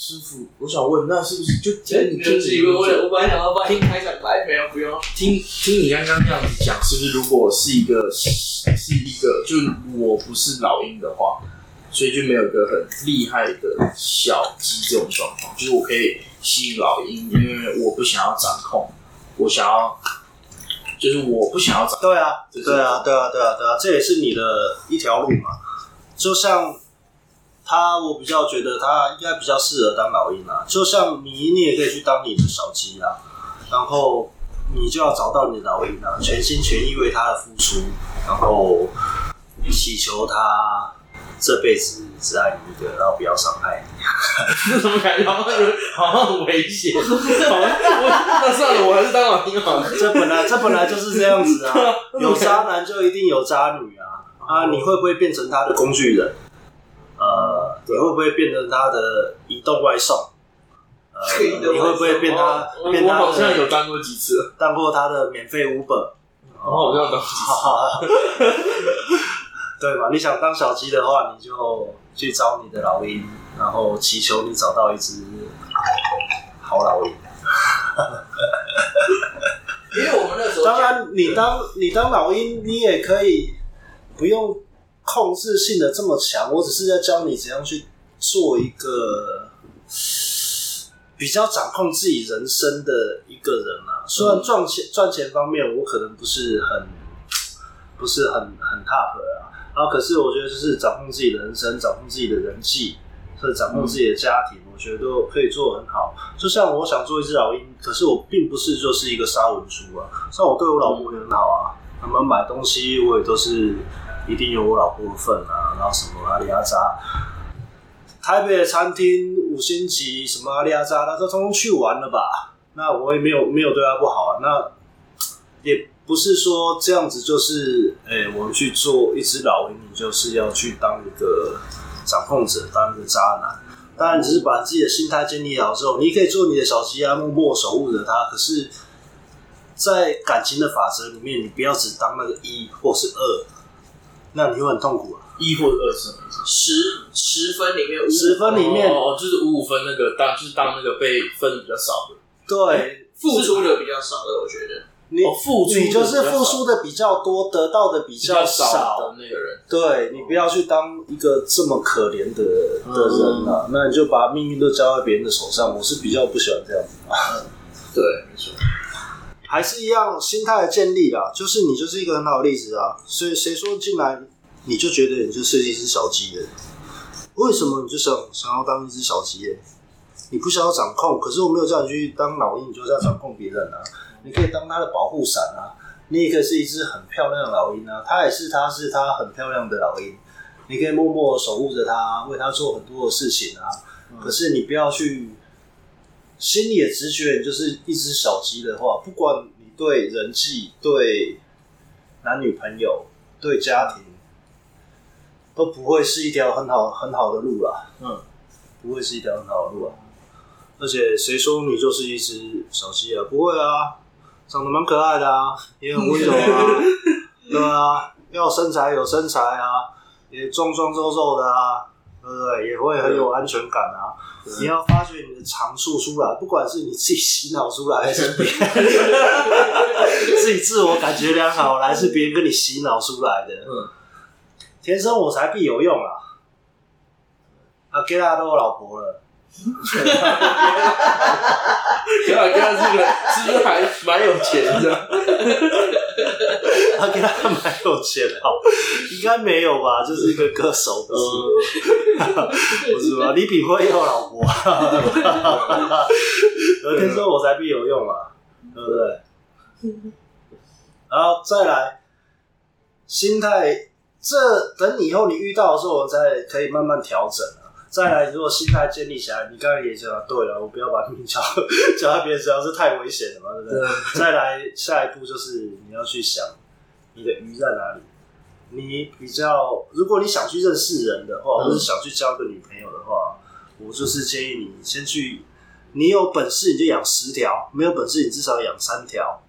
师傅，我想问，那是不是就听你听你我我本来想要帮你开场白，没有不用。听听你刚刚这样子讲，是不是如果是一个是一个，就是我不是老鹰的话，所以就没有一个很厉害的小鸡这种状况，就是我可以吸引老鹰，因为我不想要掌控，我想要，就是我不想要掌控。对啊，对啊，对啊，对啊，对啊，这也是你的一条路嘛，就像。他，我比较觉得他应该比较适合当老鹰啊。就像你，你也可以去当你的小鸡啊。然后你就要找到你的老鹰啊，全心全意为他的付出，然后祈求他这辈子只爱你一个，然后不要伤害你。这 怎么感觉好像好像很危险？好像那算了，我还是当老鹰好了。这本来这本来就是这样子啊，有渣男就一定有渣女啊啊！你会不会变成他的工具人？呃，你会不会变成他的移动外送？呃，你会不会变他？变他？我好像有当过几次，当过他的免费 Uber。我好像当几次。对吧？你想当小鸡的话，你就去找你的老鹰，然后祈求你找到一只好老鹰。因为我们那时候，当然，你当你当老鹰，你也可以不用。控制性的这么强，我只是在教你怎样去做一个比较掌控自己人生的一个人啊。虽然赚钱赚钱方面，我可能不是很不是很很 top 啊，然后可是我觉得就是掌控自己的人生，掌控自己的人际，或者掌控自己的家庭，我觉得都可以做得很好。就像我想做一只老鹰，可是我并不是就是一个杀文猪啊。像我对我老婆也很好啊，他们买东西我也都是。一定有我老婆的份啊，然后什么阿里阿扎，台北的餐厅五星级，什么阿里阿扎，他都通通去完了吧？那我也没有没有对他不好啊。那也不是说这样子就是，哎、我们去做一只老鹰，你就是要去当一个掌控者，当一个渣男。当然，只是把自己的心态建立好之后，你可以做你的小鸡啊，默默守护着他。可是，在感情的法则里面，你不要只当那个一或是二。那你会很痛苦啊！一或者二是什么意思？十十分里面五十分里面哦，就是五五分那个当就是当那个被分的比较少的，对，付出的比较少的，我觉得你付出你就是付出的比较多，得到的比较少的那个人。对，你不要去当一个这么可怜的的人啊，那你就把命运都交在别人的手上。我是比较不喜欢这样子啊。对，没错。还是一样心态的建立啊，就是你就是一个很好的例子啊。所以谁说进来你就觉得你就是一只小鸡的？为什么你就想想要当一只小鸡？你不想要掌控，可是我没有叫你去当老鹰，你就是要掌控别人啊。你可以当他的保护伞啊，你也可以是一只很漂亮的老鹰啊。他也是，他是他很漂亮的老鹰，你可以默默守护着他，为他做很多的事情啊。可是你不要去。心里的直觉，你就是一只小鸡的话，不管你对人际、对男女朋友、对家庭，都不会是一条很好很好的路啦。嗯，不会是一条很好的路啊。而且谁说你就是一只小鸡啊？不会啊，长得蛮可爱的啊，也很温柔啊，对啊，要身材有身材啊，也壮壮肉肉的啊。对不对？也会很有安全感啊！你要发掘你的长处出来，不管是你自己洗脑出来，还是别人 自己自我感觉良好，还是别人跟你洗脑出来的。嗯，天生我材必有用啊！啊，给大家都有老婆了。哈哈哈哈哈！给他给他这个是不是还蛮有钱的？他给他蛮有钱的，应该没有吧？就是一个歌手，不是？不是吧？李炳辉也有老婆，有天说我才必有用啊，对不对？然后再来心态，这等你以后你遇到的时候，我再可以慢慢调整。再来，如果心态建立起来，你刚才也讲对了，我不要把命交交在别人身上，是太危险了嘛，对不对？对。再来，下一步就是你要去想你的鱼在哪里。你比较，如果你想去认识人的话，或者想去交个女朋友的话，我就是建议你先去。你有本事你就养十条，没有本事你至少养三条。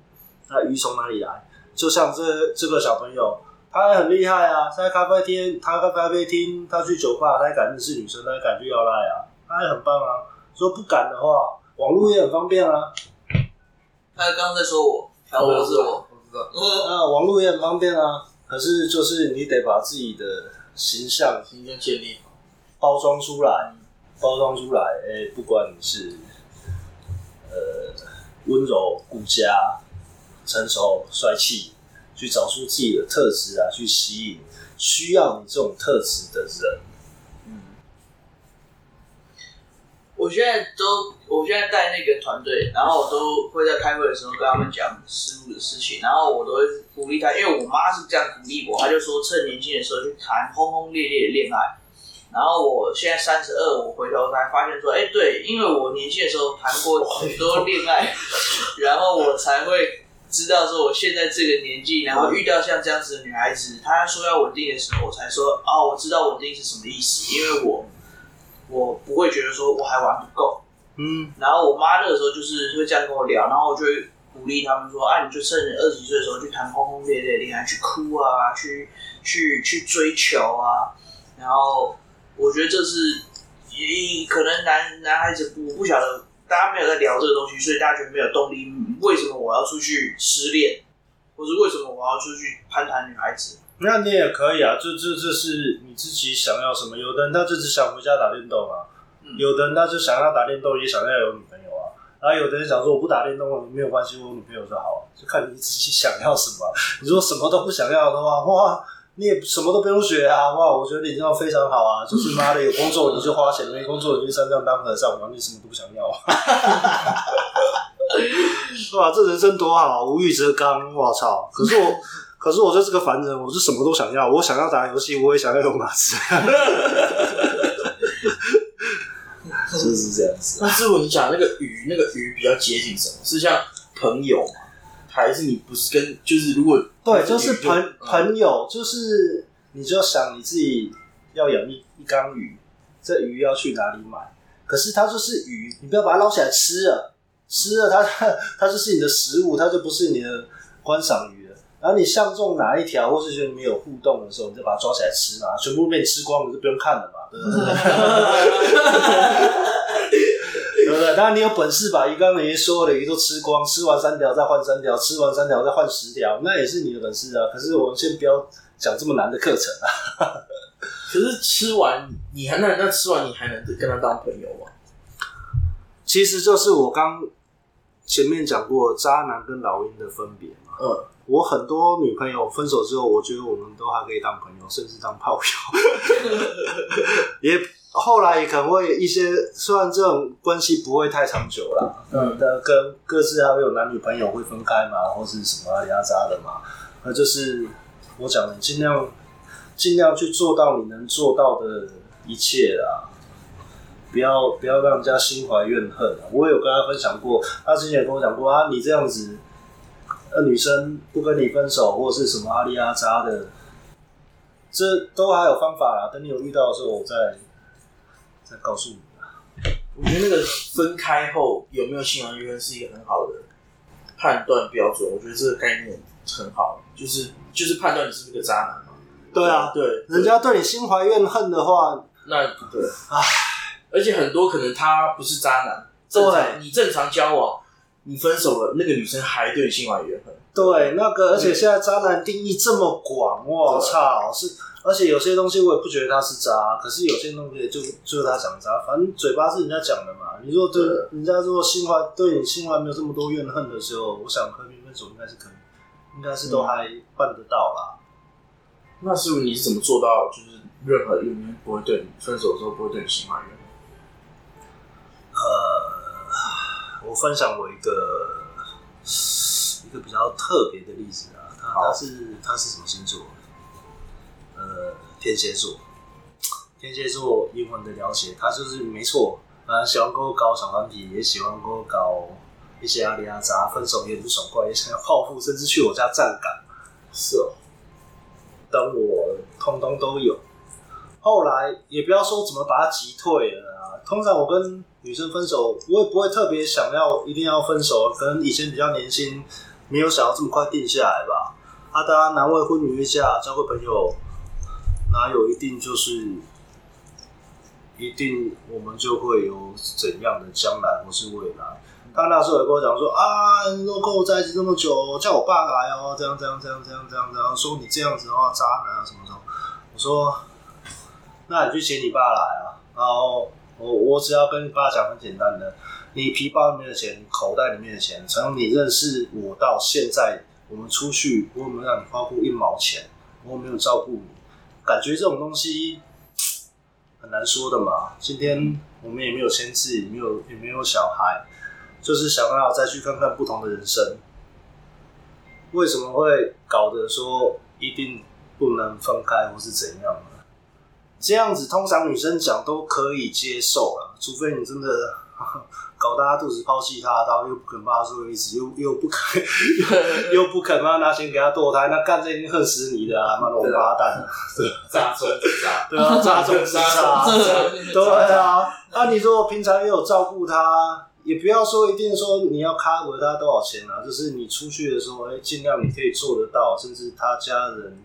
那鱼从哪里来？就像这这个小朋友。他还很厉害啊！他在咖啡厅，他在咖啡厅，他去酒吧，他还敢认识女生，他还敢去要赖啊！他也很棒啊！说不敢的话，网络也很方便啊。他刚刚在说我，挑拨是我，我知道。啊，网络也很方便啊。可是就是你得把自己的形象形象建立好，包装出来，包装出来。哎、欸，不管你是呃温柔、顾家、成熟、帅气，去找出自己的特质啊，去吸引需要你这种特质的人。嗯我现在都，我现在带那个团队，然后我都会在开会的时候跟他们讲师傅的事情，然后我都会鼓励他，因为我妈是这样鼓励我，她就说趁年轻的时候去谈轰轰烈烈的恋爱。然后我现在三十二，我回头才发现说，哎，对，因为我年轻的时候谈过很多恋爱，然后我才会知道说我现在这个年纪，然后遇到像这样子的女孩子，她说要稳定的时候，我才说，哦，我知道稳定是什么意思，因为我。我不会觉得说我还玩不够，嗯，然后我妈那个时候就是会这样跟我聊，然后我就会鼓励他们说，啊，你就趁你二十几岁的时候去谈轰轰烈烈的恋爱，去哭啊，去去去追求啊，然后我觉得这是也可能男男孩子不不晓得大家没有在聊这个东西，所以大家觉得没有动力。为什么我要出去失恋，或是为什么我要出去攀谈女孩子？那你也可以啊，这这这是你自己想要什么。有的人他就只想回家打电动啊，嗯、有的人他就想要打电动，也想要有女朋友啊。然后有的人想说我不打电动了，没有关系，我有女朋友就好。就看你自己想要什么。你说什么都不想要的话，哇，你也什么都不用学啊，哇，我觉得你这样非常好啊。就是妈的，有工作你就花钱，没工作你就山上当和尚，完你什么都不想要。哇，这人生多好，无欲则刚。我操！可是我。可是我就是个凡人，我是什么都想要。我想要打游戏，我也想要有马子，就是这样子。那师傅，你讲那个鱼，那个鱼比较接近什么？是像朋友吗？还是你不是跟？就是如果对，就是朋朋友，就是你就想你自己要养一一缸鱼，这鱼要去哪里买？可是它就是鱼，你不要把它捞起来吃了，吃了它它 它就是你的食物，它就不是你的观赏鱼了。然后你相中哪一条，或是觉得没有互动的时候，你就把它抓起来吃嘛，全部被你吃光，你就不用看了嘛，对不对？对不对？当然你有本事把鱼缸里面所有的鱼都吃光，吃完三条再换三条，吃完三条再换十条，那也是你的本事啊。可是我们先不要讲这么难的课程啊。可是吃完你还那那吃完你还能跟他当朋友吗？其实就是我刚前面讲过渣男跟老鹰的分别嘛。嗯。我很多女朋友分手之后，我觉得我们都还可以当朋友，甚至当炮友。也后来也可能会一些，虽然这种关系不会太长久啦，嗯，但跟各自还会有男女朋友会分开嘛，或是什么阿里阿杂的嘛。那就是我讲的，尽量尽量去做到你能做到的一切啦，不要不要让人家心怀怨恨。我有跟他分享过，他之前也跟我讲过啊，你这样子。那女生不跟你分手，或是什么阿里阿扎的，这都还有方法啦。等你有遇到的时候，我再再告诉你。我觉得那个分开后有没有性爱缘是一个很好的判断标准。我觉得这个概念很好，就是就是判断你是不是个渣男嘛。对啊，对，对人家对你心怀怨恨的话，那对，唉，而且很多可能他不是渣男，正常你正常交往。你分手了，那个女生还对你心怀怨恨。对，那个，而且现在渣男定义这么广，我操！是，而且有些东西我也不觉得他是渣，可是有些东西就就是他讲渣，反正嘴巴是人家讲的嘛。你说对，对人家如果心怀对你心怀没有这么多怨恨的时候，我想和平分手应该是可以，应该是都还办得到啦。嗯、那师傅你是怎么做到，就是任何一方不会对你分手的时候不会对你心怀怨恨？呃。我分享我一个一个比较特别的例子啊，他他是他是什么星座？呃，天蝎座。天蝎座英文的了解，他就是没错，啊，喜欢跟我搞小团体，也喜欢跟我搞一些阿里阿杂，分手也不爽快，也想要报复，甚至去我家站岗。是哦，等我通通都有。后来也不要说怎么把他击退了啊，通常我跟女生分手，我也不会特别想要一定要分手，可能以前比较年轻，没有想要这么快定下来吧。啊，大家男未婚女未嫁，交个朋友，哪有一定就是一定我们就会有怎样的将来或是未来。他那时候也跟我讲说啊，你都跟我在一起这么久，叫我爸来哦，这样这样这样这样这样这样，说你这样子的话渣男啊什么什么。我说，那你去请你爸来啊，然后我我只要跟你爸讲很简单的，你皮包里面的钱，口袋里面的钱，从你认识我到现在，我们出去我有没有让你花过一毛钱？我有没有照顾你？感觉这种东西很难说的嘛。今天我们也没有签字，也没有也没有小孩，就是想办法再去看看不同的人生。为什么会搞得说一定？不能分开或是怎样？这样子通常女生讲都可以接受了，除非你真的搞大家肚子抛弃他，然后又不肯帮他做一次，又又不肯又，又不肯 帮他拿钱给他堕胎，那干这一定恨死你的啊！妈的王八蛋！渣中渣，对啊，渣中渣，对啊。那、啊、你说平常也有照顾他，也不要说一定说你要 cover 他多少钱啊，就是你出去的时候，哎、欸，尽量你可以做得到，甚至他家人。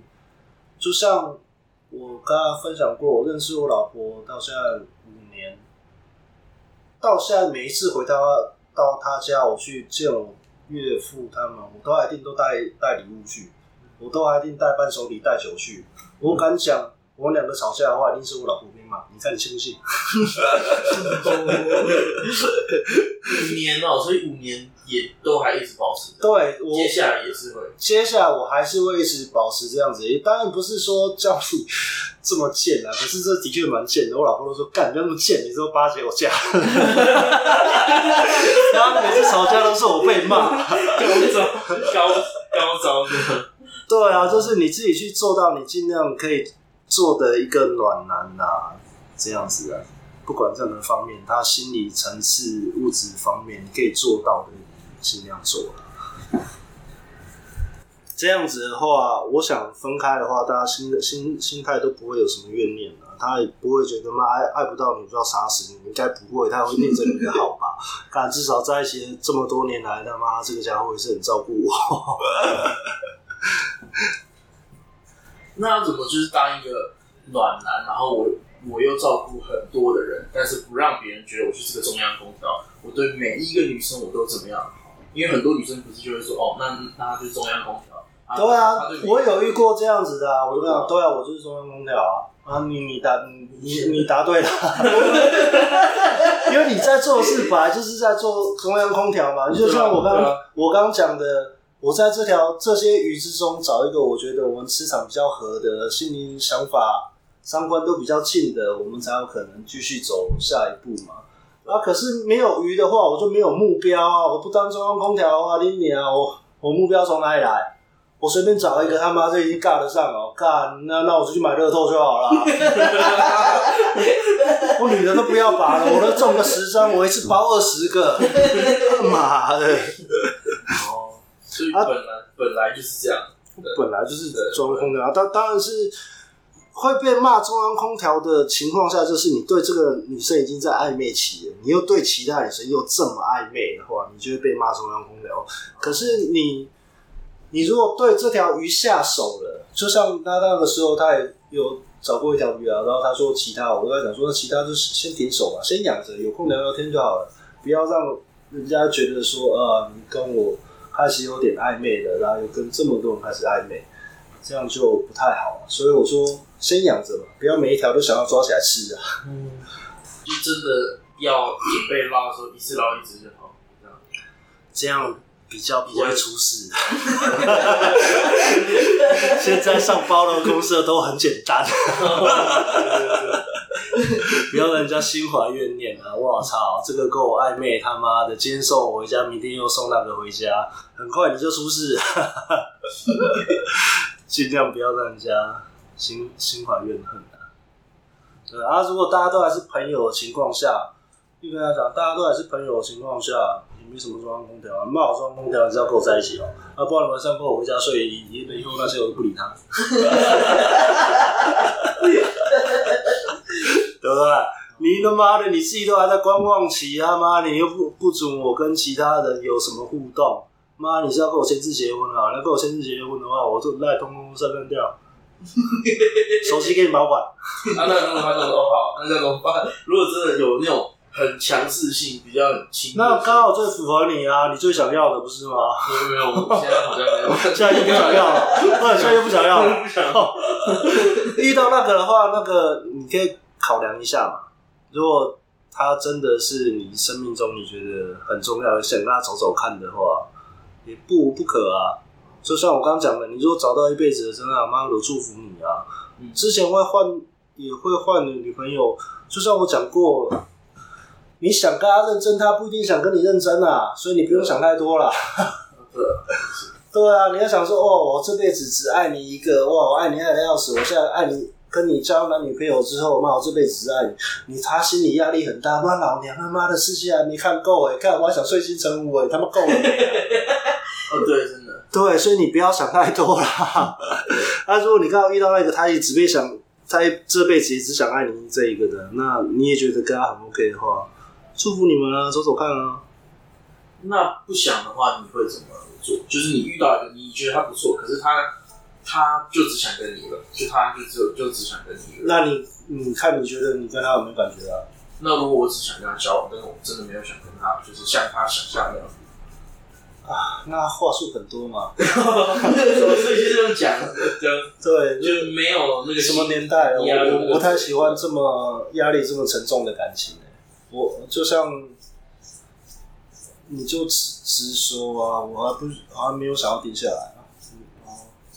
就像我刚刚分享过，我认识我老婆到现在五年，到现在每一次回到到她家，我去见我岳父他们，我都一定都带带礼物去，我都一定带伴手礼带酒去。我敢讲，我们两个吵架的话，一定是我老婆你看你信不信？五年哦，所以五年。也都还一直保持，对，我接下来也是会，接下来我还是会一直保持这样子。也当然不是说叫你这么贱啊，可是这的确蛮贱的。我老婆都说：“干，不要那么贱，你说巴结我嫁。”然后每次吵架都是我被骂，高招，高高招的。对啊，就是你自己去做到，你尽量可以做的一个暖男啊，这样子啊，不管任何方面，他心理层次、物质方面，你可以做到的。尽量做了，这样子的话，我想分开的话，大家心心心态都不会有什么怨念了。他也不会觉得妈爱爱不到你就要杀死你，应该不会，他会念着你的好吧？看至少在一起这么多年来，他妈这个家伙也是很照顾我。那怎么就是当一个暖男，然后我我又照顾很多的人，但是不让别人觉得我就是这个中央空调，我对每一个女生我都怎么样？因为很多女生不是就会说哦，那那她就是中央空调。对啊，我有遇过这样子的啊，我就讲，对啊，我就是中央空调啊。啊，你你答你你答对了，因为你在做事本来就是在做中央空调嘛。就像我刚刚我刚刚讲的，我在这条这些鱼之中找一个我觉得我们磁场比较合的，心灵想法三观都比较近的，我们才有可能继续走下一步嘛。啊！可是没有鱼的话，我就没有目标啊！我不当中央空调的话，你啊，我我目标从哪里来？我随便找一个他妈就已经尬得上了，干那那我就去买乐透就好了。我女的都不要拔了，我都中个十张，我一次包二十个，妈的！哦，所以本来、啊、本来就是这样，本来就是中央空调，当当然是。会被骂中央空调的情况下，就是你对这个女生已经在暧昧期了，你又对其他女生又这么暧昧的话，你就会被骂中央空调。可是你，你如果对这条鱼下手了，就像他那个时候，他也有找过一条鱼啊，然后他说其他，我跟他讲说，那其他就是先停手吧，先养着，有空聊聊天就好了，不要让人家觉得说，啊，你跟我开始有点暧昧了，然后又跟这么多人开始暧昧。这样就不太好，所以我说先养着吧，不要每一条都想要抓起来吃啊。嗯，就真的要准备捞的时候，一次捞一只就好，这样比较不会出事。现在上包的公司都很简单，不要让人家心怀怨念啊！我操，这个够暧昧，他妈的，今天送我回家，明天又送那个回家，很快你就出事。尽量不要让人家心心怀怨恨啊。对啊，如果大家都还是朋友的情况下，就跟他讲，大家都还是朋友的情况下，也没什么中央空调啊，骂我中央空调，你只要跟我在一起哦。啊，不然你晚上跟我回家睡，以以后那些我都不理他。对不对？你他妈的，你自己都还在观望期，他妈你又不不准我跟其他人有什么互动。妈，你是要跟我签字结婚啊？要跟我签字结婚的话，我就赖通通删掉。手机给你保管。啊，那如果他说哦好，那怎么办？如果真的有那种很强势性、比较亲，那刚好最符合你啊，你最想要的不是吗？没有没有，我现在好像没有，现在又不想要了，现在又不想要了。不想要。遇到那个的话，那个你可以考量一下嘛。如果他真的是你生命中你觉得很重要，想跟他走走看的话，也不无不可啊。就像我刚刚讲的，你如果找到一辈子的真爱，妈都祝福你啊。之前会换，也会换的女朋友，就像我讲过，你想跟他认真，他不一定想跟你认真啊，所以你不用想太多了。对啊，你要想说，哦，我这辈子只爱你一个，哇，我爱你爱的要死，我现在爱你，跟你交男女朋友之后，妈，我这辈子只爱你，你他心理压力很大，妈，老娘他妈的世界还没看够哎，看我还想睡心成无哎，他妈够了没？哦，对，真的，对，所以你不要想太多啦。那、啊、如果你刚好遇到那个，他也只会想，他这辈子也只想爱你这一个的，那你也觉得跟他很 OK 的话，祝福你们啊，走走看啊。那不想的话，你会怎么做？就是你遇到一个你觉得他不错，可是他他就只想跟你了，就他就只有就只想跟你了。那你你看，你觉得你跟他有没有感觉啊？那如果我只想跟他交往，但是我真的没有想跟他，就是像他想象那样子啊，那话术很多嘛。所以就这样讲，对，就没有那个什么年代，我我不太喜欢这么压力这么沉重的感情。我就像。你就直直说啊，我还不我还没有想要定下来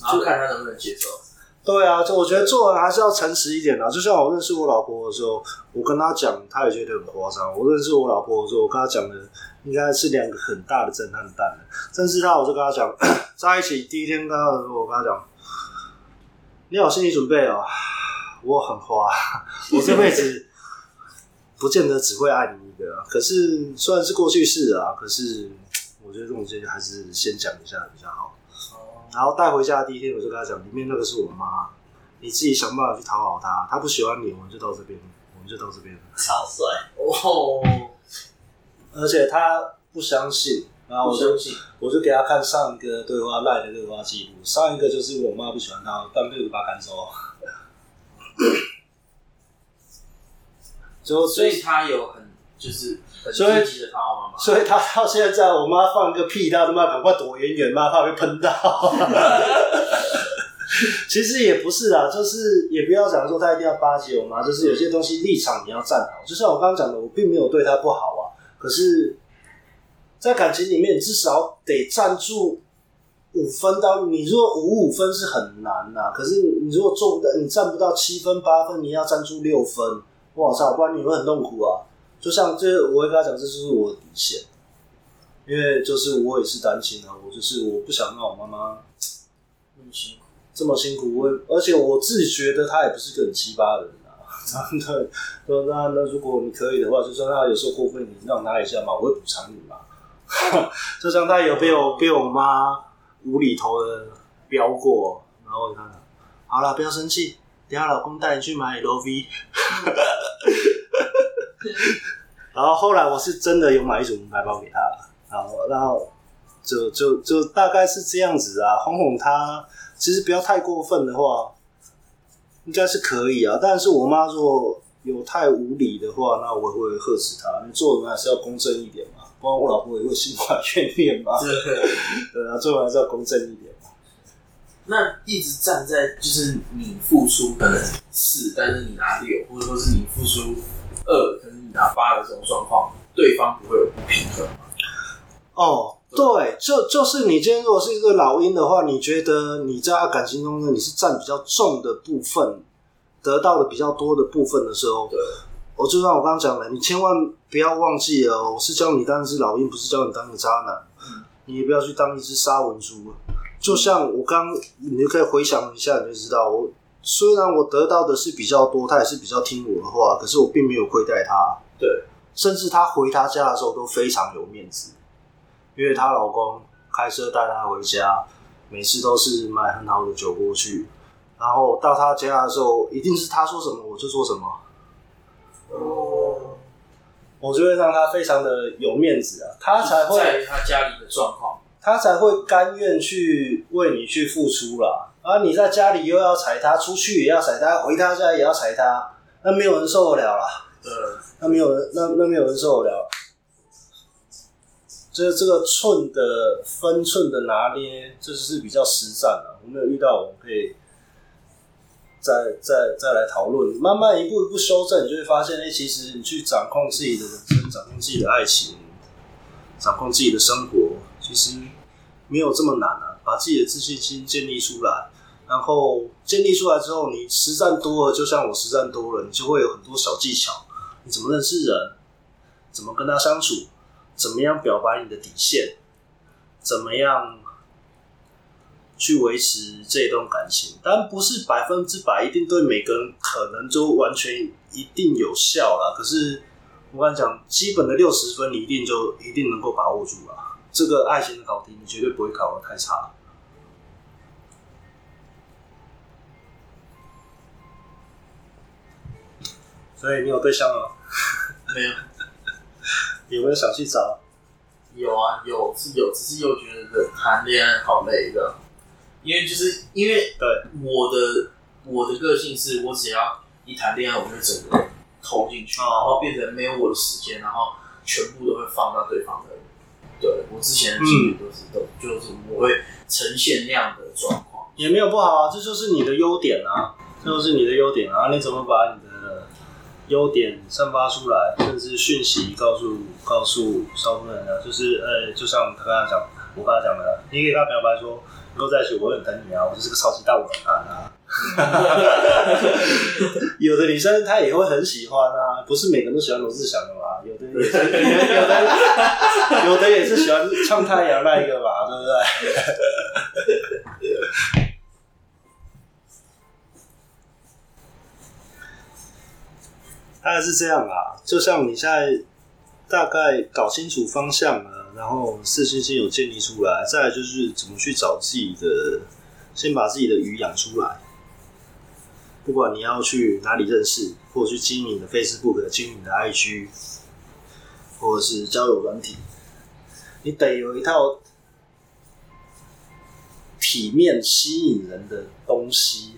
然后看他能不能接受。对啊，就我觉得做人还是要诚实一点啊。就像我认识我老婆的时候，我跟她讲，她也觉得很夸张。我认识我老婆的时候，我跟她讲的应该是两个很大的震撼弹。认识她，我就跟她讲，在一起第一天跟她的时候，我跟她讲，你有心理准备哦，我很花，我这辈子。不见得只会爱你一个，可是虽然是过去式啊，可是我觉得这种事情还是先讲一下比较好。然后带回家的第一天，我就跟他讲，里面那个是我妈，你自己想办法去讨好她。她不喜欢你，我们就到这边，我们就到这边。超帅哦！而且他不相信，然后我就我就给他看上一个对话赖的对话记录，上一个就是我妈不喜欢他，但没有把他赶走。就所以他有很就是很积极的讨好妈妈，所以他到现在，我妈放个屁，他他妈赶快躲远远，妈怕被喷到。其实也不是啦，就是也不要讲说他一定要巴结我妈，就是有些东西立场你要站好。就像我刚刚讲的，我并没有对他不好啊，可是，在感情里面，你至少得站住五分到，你如果五五分是很难呐、啊，可是你如果做不到，你站不到七分八分，你要站住六分。我操，不然你会很痛苦啊！就像这，我会跟他讲，这就是我的底线，因为就是我也是单亲啊，我就是我不想让我妈妈那么辛苦，这么辛苦。我而且我自己觉得他也不是个很奇葩的人啊，真的。说那那如果你可以的话，就算他有时候过分，你让他一下嘛，我会补偿你嘛。就像他有被我被我妈无厘头的飙过，然后他好了，不要生气。等下老公带你去买 LV，然后后来我是真的有买一组名牌包给他，然后然后就就就大概是这样子啊，哄哄他，其实不要太过分的话，应该是可以啊。但是我妈如果有太无理的话，那我会呵斥他。你做人还是要公正一点嘛，不然我老婆也会心怀怨念嘛。对啊，做人还是要公正一点。那一直站在就是你付出可能四，但是你拿六，或者说是你付出二，可是你拿八的这种状况，对方不会有不平衡吗？哦，对，就就是你今天如果是一个老鹰的话，你觉得你在感情中呢，你是占比较重的部分，得到的比较多的部分的时候，对，我就像我刚刚讲的，你千万不要忘记了，我是教你当一只老鹰，不是教你当一个渣男，嗯，你也不要去当一只沙文猪。就像我刚，你就可以回想一下，你就知道，我虽然我得到的是比较多，他也是比较听我的话，可是我并没有亏待他。对，甚至他回他家的时候都非常有面子，因为她老公开车带她回家，每次都是买很好的酒过去，然后到他家的时候，一定是他说什么我就做什么。哦，我就会让他非常的有面子啊，他才会在他家里的状况。他才会甘愿去为你去付出啦。啊，你在家里又要踩他，出去也要踩他，回他家也要踩他，那没有人受得了啦。对，那没有人，那那没有人受得了。这这个寸的分寸的拿捏，这是比较实战的。我没有遇到，我们可以再再再来讨论，慢慢一步一步修正，你就会发现，哎，其实你去掌控自己的人生，掌控自己的爱情，掌控自己的生活，其实没有这么难啊。把自己的自信心建立出来，然后建立出来之后，你实战多了，就像我实战多了，你就会有很多小技巧。你怎么认识人？怎么跟他相处？怎么样表白你的底线？怎么样去维持这一段感情？但不是百分之百一定对每个人可能就完全一定有效啦。可是我刚才讲，基本的六十分，你一定就一定能够把握住了。这个爱情的考题，你绝对不会考得太差。所以你有对象了吗？没有。有没有想去找？有啊，有是有，只是又觉得谈恋爱好累的。因为就是因为对我的我的个性是，我只要一谈恋爱，我就整个投进去，然后变成没有我的时间，然后全部都会放到对方的。对我之前的经历都是都、嗯、就是我会呈现那样的状况，也没有不好啊，这就是你的优点啊，这就是你的优点啊，你怎么把你的？优点散发出来，甚至讯息告诉告诉少部分人啊，就是呃、欸，就像他刚才讲，我刚才讲的，你可以跟他表白说，以后在一起，我很疼你啊，我就是个超级大武男啊。有的女生她也会很喜欢啊，不是每个人都喜欢罗志祥的嘛，有的也是，有的有的也是喜欢唱太阳那一个嘛，对不对？大概是这样啦，就像你现在大概搞清楚方向了，然后自信心有建立出来，再就是怎么去找自己的，先把自己的鱼养出来。不管你要去哪里认识，或者去经营的 Facebook、经营的 IG，或者是交友软体，你得有一套体面、吸引人的东西。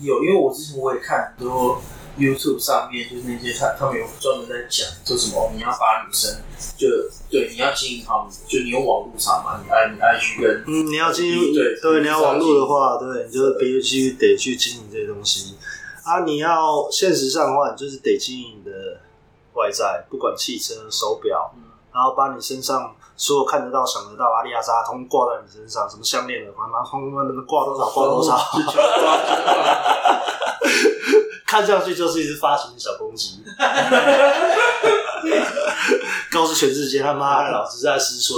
有，因为我之前我也看很多 YouTube 上面，就是那些他他们有专门在讲，说什么你要把女生就对你要经营好，就你用网络上嘛，你爱你爱去跟嗯，你要经营对对，你要网络的话，对，你就必须得去经营这些东西啊。你要现实上的话，你就是得经营的外在，不管汽车、手表，嗯、然后把你身上。所有看得到、想得到，阿里亚莎通挂在你身上，什么项链的，妈妈通通能挂多少挂多少，看上去就是一只发情的小公鸡，告诉全世界他妈老子在思春。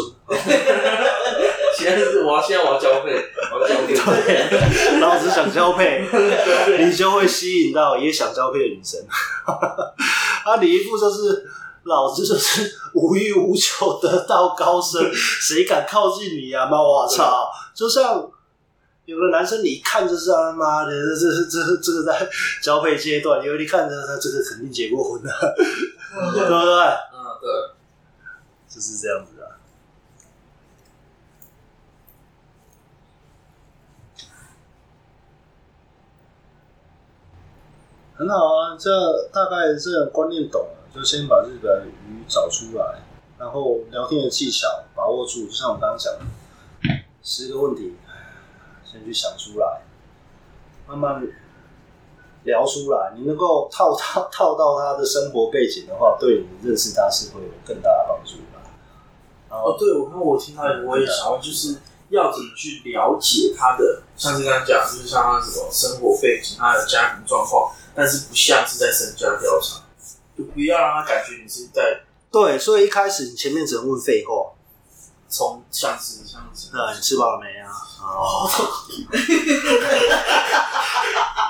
现在是我要，现在我要交配，我要交配，对，老子想交配，你就会吸引到也想交配的女生。啊，你一副就是。老子就是无欲无求，得道高僧，谁敢靠近你啊？妈，我操！就像有的男生，你一看就是他妈的，这这这这个在交配阶段，因为你看着他这个肯定结过婚的，嗯、对不对？嗯，对，就是这样子啊。很好啊，这大概这观念懂了。就先把日本鱼找出来，然后聊天的技巧把握住，就像我刚刚讲的，十个问题，先去想出来，慢慢聊出来。你能够套套套到他的生活背景的话，对你认识他是会有更大的帮助的。哦，对，我看我听到我也想问，就是要怎么去了解他的，像是刚刚讲，就是像他什么生活背景、他的家庭状况，但是不像是在身家调查。就不要让他感觉你是在对，所以一开始你前面只能问废话，从像是像是，对，你吃饱了没啊？哦，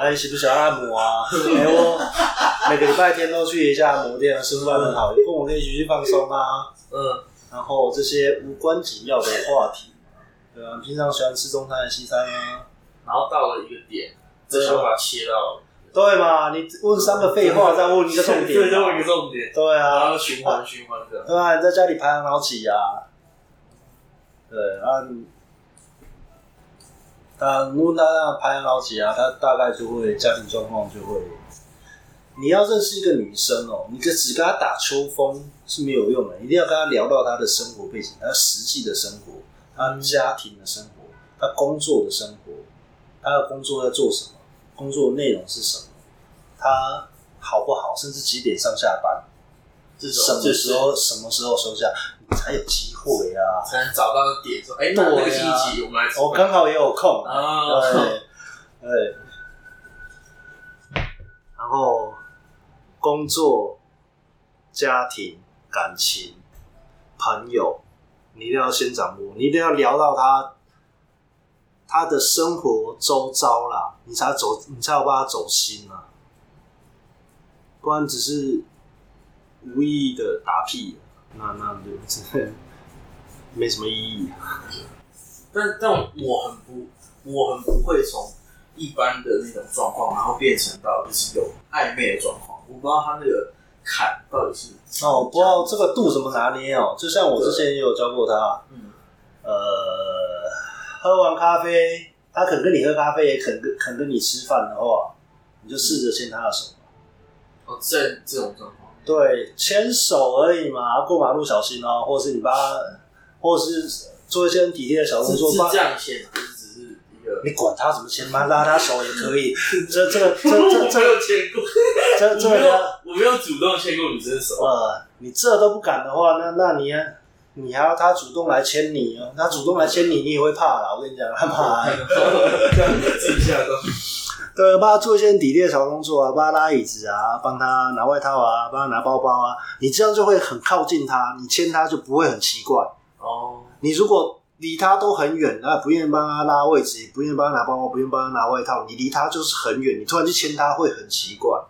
哎，喜不喜欢按摩啊？哎，我每个礼拜天都去一下按摩店啊，师傅很好，跟我可以一起去放松啊。嗯，然后这些无关紧要的话题，对啊，平常喜欢吃中餐还是西餐啊？然后到了一个点，这想法切到。对嘛？你问三个废话，再问一个重点，再问一个重点。对啊，然后循环循环的。对啊，你在家里排行老几啊？对啊，他如果他排行老几啊，他大概就会家庭状况就会。你要认识一个女生哦，你就只跟她打秋风是没有用的，一定要跟她聊到她的生活背景，她实际的生活，她家庭的生活，她工作的生活，她的工作在做什么，工作内容是什么，她好不好，甚至几点上下班，这什么时候什么时候收下，你才有机会啊，才能找到点说，哎，那那个星期我们来，我刚好也有空啊，对，对，然后。工作、家庭、感情、朋友，你一定要先掌握，你一定要聊到他，他的生活周遭啦，你才走，你才有办法走心啊，不然只是无意义的打屁，那那就真的没什么意义。但但我很不，我很不会从一般的那种状况，然后变成到就是有暧昧的状况。我不知道他那个坎到底是哦，我不知道这个度怎么拿捏哦。就像我之前也有教过他，嗯，呃，喝完咖啡，他肯跟你喝咖啡，也肯跟肯跟你吃饭的话，你就试着牵他的手。哦，这这种状况，对，牵手而已嘛，过马路小心哦，或者是你帮他，或者是做一些很体贴的小动作，是这样牵。你管他怎么牵吗？拉他手也可以。这、这个、这、这、这没有牵过。这、这个，我没有主动牵过女生手。呃，你这都不敢的话，那、那你，你还要他主动来牵你哦？他主动来牵你，你也会怕啦。我跟你讲，害怕。这样子一下都。对，帮他做一些体贴的小动作啊，帮他拉椅子啊，帮他拿外套啊，帮他拿包包啊，你这样就会很靠近他，你牵他就不会很奇怪。哦。你如果。离他都很远，那不愿意帮他拉位置，不愿意帮他拿包包，不愿意帮他拿外套。你离他就是很远，你突然去牵他会很奇怪。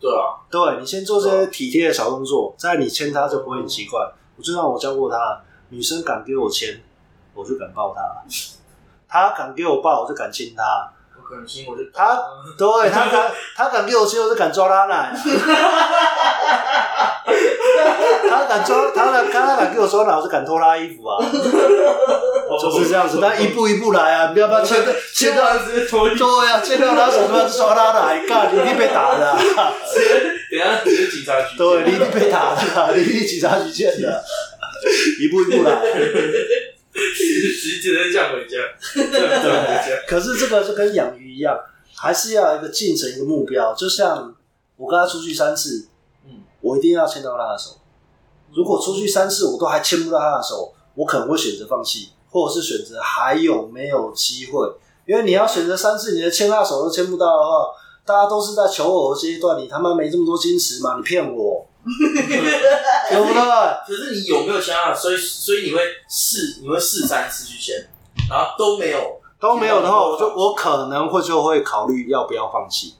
对啊，对，你先做这些体贴的小动作，再你牵他就不会很奇怪。我就让我教过他，女生敢给我牵，我就敢抱她；他敢给我抱，我就敢亲他。我敢亲，我就他对他敢他敢给我亲，我就敢抓他奶。他敢抓他敢他敢给我抓奶，我就敢脱他衣服啊。就是这样子，他一步一步来啊，不要不要 牵牵到直接脱。对呀，牵到他手上就抓他奶，干你一定被打的。等下直接警察局。对，你一定被打的，你一定警察局见的。一步一步来。直接这样回家，这样回家。可是这个就跟养鱼一样，还是要有一个进程，一个目标。就像我跟他出去三次，嗯，我一定要牵到他的手。如果出去三次我都还牵不到他的手，我可能会选择放弃，或者是选择还有没有机会。因为你要选择三次，你的牵他的手都牵不到的话，大家都是在求偶的阶段，你他妈没这么多矜持嘛？你骗我。对不对？可是你有没有想法？所以所以你会试，你会试三次去签，然后都没有，都没有的话，我就我可能会就会考虑要不要放弃。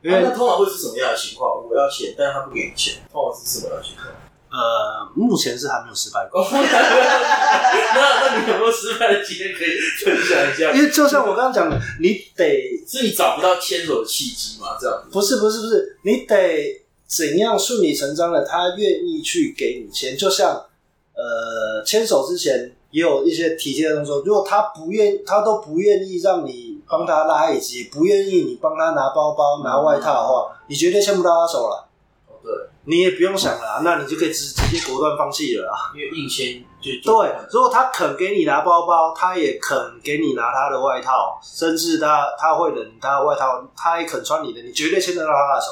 因为、啊、那通常会是什么样的情况？我要签，但是他不给你签，通常是什么样的情况？呃，目前是还没有失败过。那那你有没有失败的经验可以分享一下？因为就像我刚刚讲的，你得是你找不到牵手的契机嘛？这样？不是不是不是，你得。怎样顺理成章的，他愿意去给你钱？就像，呃，牵手之前也有一些体贴的动作。如果他不愿，他都不愿意让你帮他拉椅子，不愿意你帮他拿包包、拿外套的话，你绝对牵不到他手了。哦，对，你也不用想了，那你就可以直直接果断放弃了啊。因为硬牵就对。如果他肯给你拿包包，他也肯给你拿他的外套，甚至他他会冷他的外套，他也肯穿你的，你绝对牵得到他的手。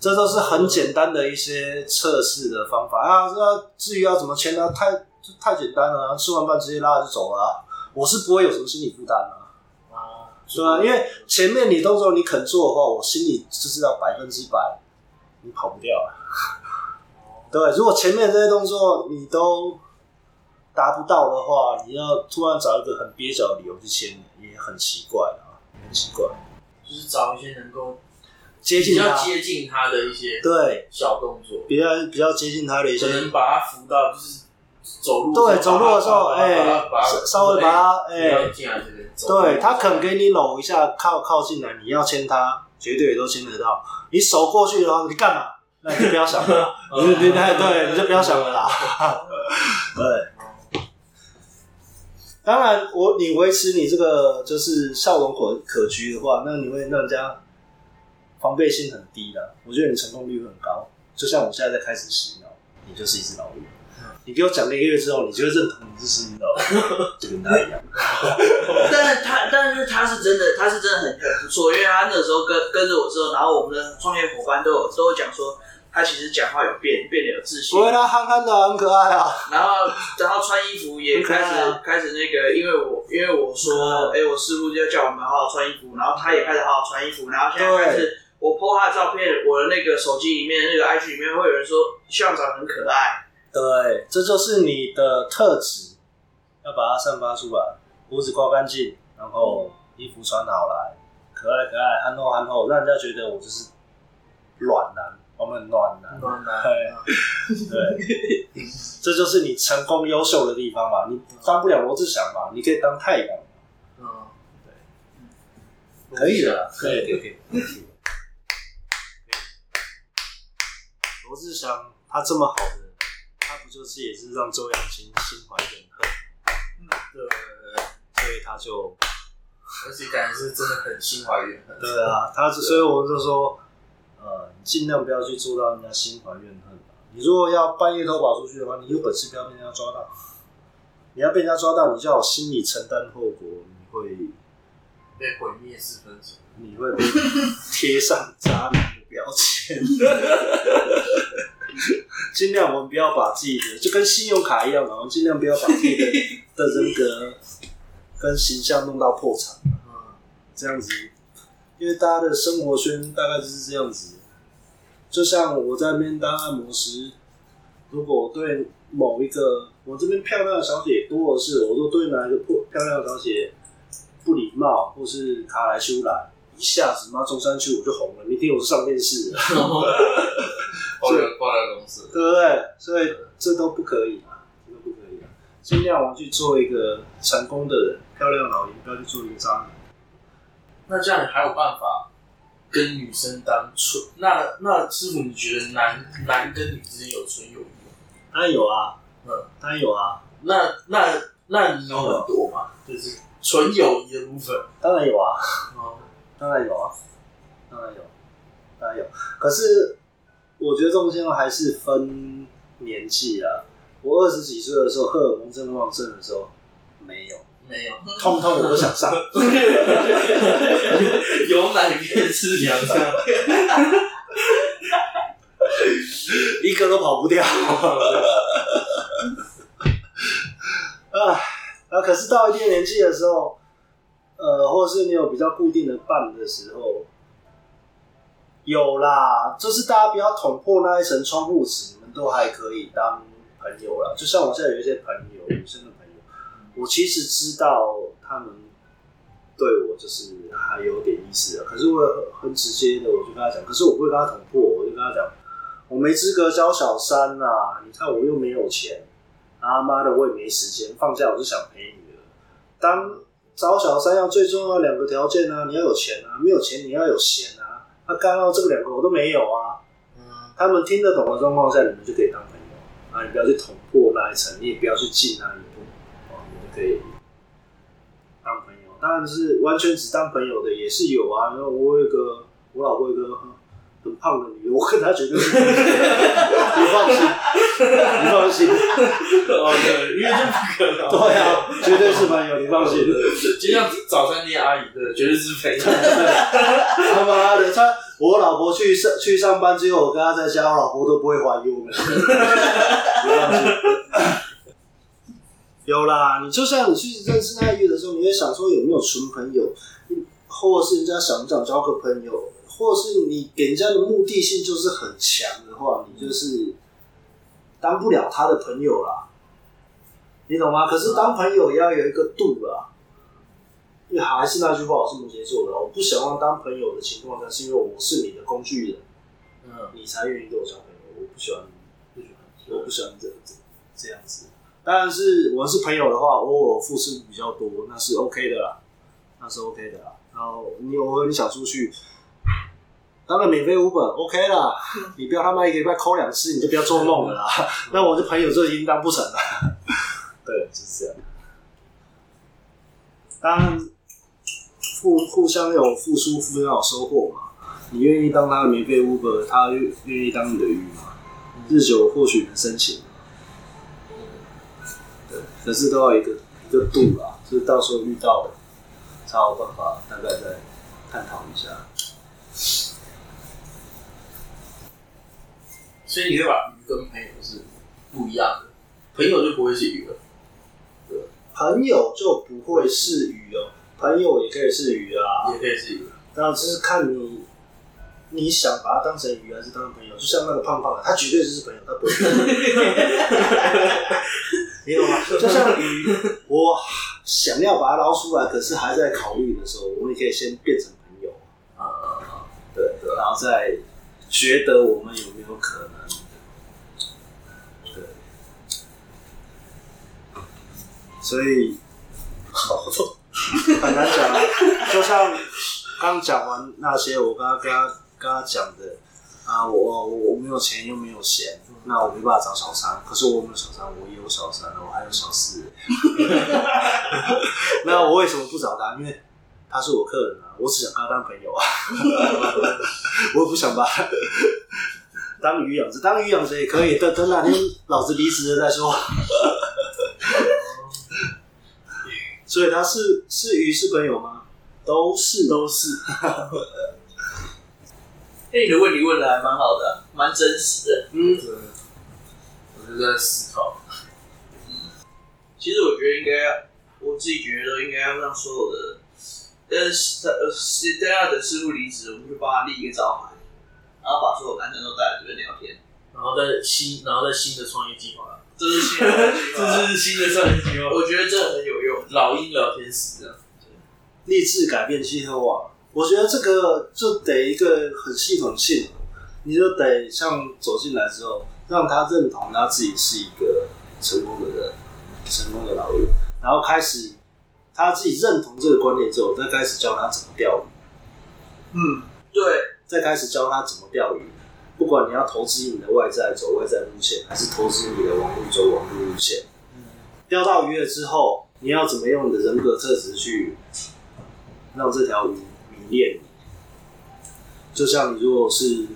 这都是很简单的一些测试的方法啊！那至于要怎么签呢？太太简单了，吃完饭直接拉着就走了啊。我是不会有什么心理负担的啊，是啊？因为前面你动作你肯做的话，我心里就知道百分之百你跑不掉了。对，如果前面这些动作你都达不到的话，你要突然找一个很蹩脚的理由去签，也很奇怪啊，很奇怪。就是找一些能够。接近他，比较接近他的一些对。小动作，比较比较接近他的一些，可能把他扶到就是走路，对，走路的时候，哎，稍微把他，哎，对，他肯给你搂一下，靠靠近来，你要牵他，绝对也都牵得到。你手过去的话，你干嘛？那你就不要想了，你你对，你就不要想了啦。对，当然，我你维持你这个就是笑容可可掬的话，那你会让人家防备心很低的。我觉得你成功率很高。就像我现在在开始洗脑，你就是一只老鹰。你给我讲了一个月之后，你就会认同你是一只老鹰，就跟他一样。但是他，但是他是真的，他是真的很很不错，因为他那个时候跟跟着我之后，然后我们的创业伙伴都有都有讲说。他其实讲话有变，变得有自信。不会，他憨憨的，很可爱啊。然后，然后穿衣服也开始开始那个，因为我因为我说，哎，我师傅就叫我们好好穿衣服，然后他也开始好好穿衣服。然后现在开始，我 po 他的照片，我的那个手机里面那个 IG 里面会有人说，校长很可爱。对，这就是你的特质，要把它散发出来。胡子刮干净，然后衣服穿好来，可爱可爱，憨厚憨厚，让人家觉得我就是暖男。我们很暖男，暖男，对，对，这就是你成功优秀的地方嘛。你当不了罗志祥嘛，你可以当太阳。嗯，对，可以的，可以，可以，可以。罗志祥他这么好的，他不就是也是让周扬青心怀怨恨？嗯，对，所以他就，而且感觉是真的很心怀怨恨。对啊，他所以我就说。呃，尽量不要去做到人家心怀怨恨。你如果要半夜偷跑出去的话，你有本事不要被人家抓到。你要被人家抓到，你就要心里承担后果，你会被毁灭四分手，你会被贴上渣男 标签。尽量我们不要把自己的就跟信用卡一样嘛，我们尽量不要把自己的 的人格跟形象弄到破产。嗯，这样子。因为大家的生活圈大概就是这样子，就像我在那边当按摩师，如果我对某一个我这边漂亮的小姐多的是，我都对哪一个破漂亮的小姐不礼貌，或是卡来修来，一下子妈中山区我就红了，明天我就上电视了，挂了挂在公司，对不对？所以这都不可以啊，这都不可以啊，尽量我们去做一个成功的人，漂亮老鹰，不要去做一个渣男。那这样你还有办法跟女生当纯？那那师傅，你觉得男男跟女之间有纯友谊吗？当然有啊，嗯，当然有啊。那那那你有很多吗？就是纯友谊的部分，当然有啊，哦，当然有啊，当然有，当然有。可是我觉得重点还是分年纪啊。我二十几岁的时候，荷尔蒙正旺盛的时候，没有。没有，通通我都想上。有奶便是娘上，一个都跑不掉。啊，啊！可是到一定年纪的时候，呃，或者是你有比较固定的伴的时候，有啦，就是大家不要捅破那一层窗户纸，你们都还可以当朋友啦。就像我现在有一些朋友，女生的朋友。我其实知道他们对我就是还有点意思，可是我很直接的，我就跟他讲，可是我不会跟他捅破，我就跟他讲，我没资格教小三呐、啊，你看我又没有钱，他妈的我也没时间，放假我就想陪你了。当找小三要最重要两个条件啊，你要有钱啊，没有钱你要有闲啊，他刚好这个两个我都没有啊，嗯，他们听得懂的状况下，你们就可以当朋友啊，你不要去捅破那一层，你也不要去进那一步。啊，你们可以当朋友，当然是完全只当朋友的也是有啊。因为我有一个，我老婆一个很胖的女的，我跟她绝对是朋友，你放心，你放心。哦，对，因为这不可能。对啊，绝对是朋友，你放心。就像早餐店阿姨的，绝对是朋友。他妈的，他我老婆去上去上班之后，我跟她在家，我老婆都不会怀疑我们。你放心。有啦，你就像你去认识那一个的时候，你会想说有没有纯朋友，或者是人家想不想交个朋友，或者是你给人家的目的性就是很强的话，你就是当不了他的朋友啦。你懂吗？可是当朋友也要有一个度啦。因为还是那句话，我是摩羯座的，我不想要当朋友的情况下，是因为我是你的工具人，嗯，你才愿意跟我交朋友。我不喜欢，不喜欢，我不喜欢这这这样子。当然是我是朋友的话，偶尔付出比较多，那是 OK 的啦，那是 OK 的啦。然后你偶尔你想出去，当然免费 Uber OK 啦，你不要他妈一个礼拜抠两次，你就不要做梦了啦。那我这朋友就已经当不成了。对，就是这样。当然互互相有付出，互相有收获嘛。你愿意当他的免费 Uber，他愿愿意当你的鱼嘛？日久或许能生情。对，可是都要一个一个度啦，就是到时候遇到了，才有办法大概再探讨一下。所以你会把鱼跟朋友是不一样的，朋友就不会是鱼了。对，朋友就不会是鱼哦，朋友也可以是鱼啊，也可以是鱼。然后就是看你，你想把它当成鱼还是当成朋友。就像那个胖胖的，他绝对就是朋友，他不会。你懂吗？就像鱼，我想要把它捞出来，可是还在考虑的时候，我们也可以先变成朋友啊啊啊！对对，然后再觉得我们有没有可能？对，所以很难讲啊。就像刚讲完那些，我刚刚跟他跟他讲的啊，我我没有钱又没有闲，那我没办法找小三。可是我没有小三，我也有小三，我还有小四。那我为什么不找他？因为他是我客人啊，我只想跟他当朋友啊。我也不想把他当鱼养着，当鱼养着也可以。等等哪天老子离职了再说。所以他是是鱼是朋友吗？都是都是。哎，你的问题问的还蛮好的，蛮真实的。嗯，对。我就在思考。其实我觉得应该，我自己觉得应该要让所有的，呃，是呃，是大家的师傅离职，我们就帮他立一个招牌，然后把所有男生都带来这边聊天，然后在新，然后在新的创业计划，这是新的，这是新的创业计划。我觉得这很有用，老鹰聊天室这样，立志改变气候啊！我觉得这个就得一个很系统性，你就得像走进来之后，让他认同他自己是一个成功的人，成功的老鹰，然后开始他自己认同这个观念之后，再开始教他怎么钓鱼。嗯，对，再开始教他怎么钓鱼。不管你要投资你的外在走外在路线，还是投资你的网路走网路路线，钓到鱼了之后，你要怎么用你的人格特质去让这条鱼？练，就像你如果是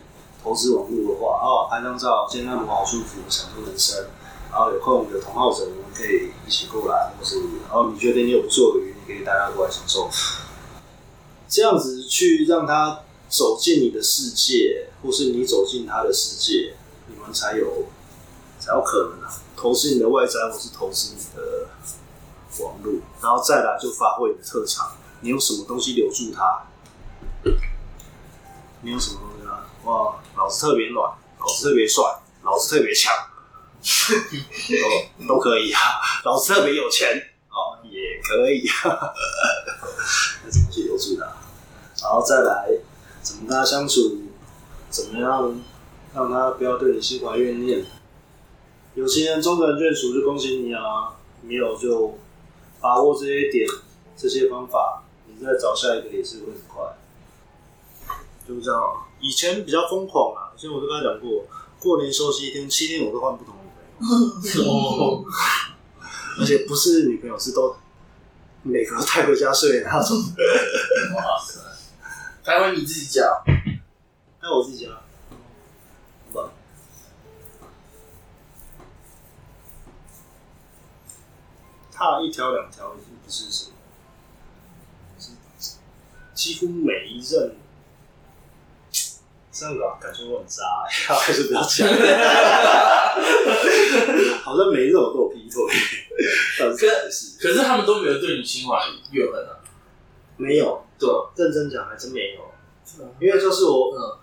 投资网络的话，哦，拍张照，今天按摩好舒服，享受人生。然后有空的同好者，我们可以一起过来，或是然后你觉得你有不错的，你可以大家过来享受。这样子去让他走进你的世界，或是你走进他的世界，你们才有才有可能啊。投资你的外在，或是投资你的网络，然后再来就发挥你的特长，你用什么东西留住他？没有什么东西啊？哇，老子特别暖，老子特别帅，老子特别强，都都可以啊。老子特别有钱，哦，也可以啊。那怎么去留住他？然后再来，怎么跟他相处？怎么样让他不要对你心怀怨念？有情人终成眷属，就恭喜你啊！没有就把握这些点，这些方法。你再找下一个也是会很快，就是这样。以前比较疯狂啊，以前我都跟他讲过，过年休息一天，七天我都换不同的女朋友，而且不是女朋友，是都每个都带回家睡的那种。哇塞！带回你自己家？带我自己家？不，踏一条两条已经不是什么。几乎每一任，这样子啊，感觉我很渣，欸，还是不要讲。好像每一任我都有劈腿，可是可是他们都没有对你心怀怨恨啊？没有，对，认真讲还真没有。因为就是我，嗯，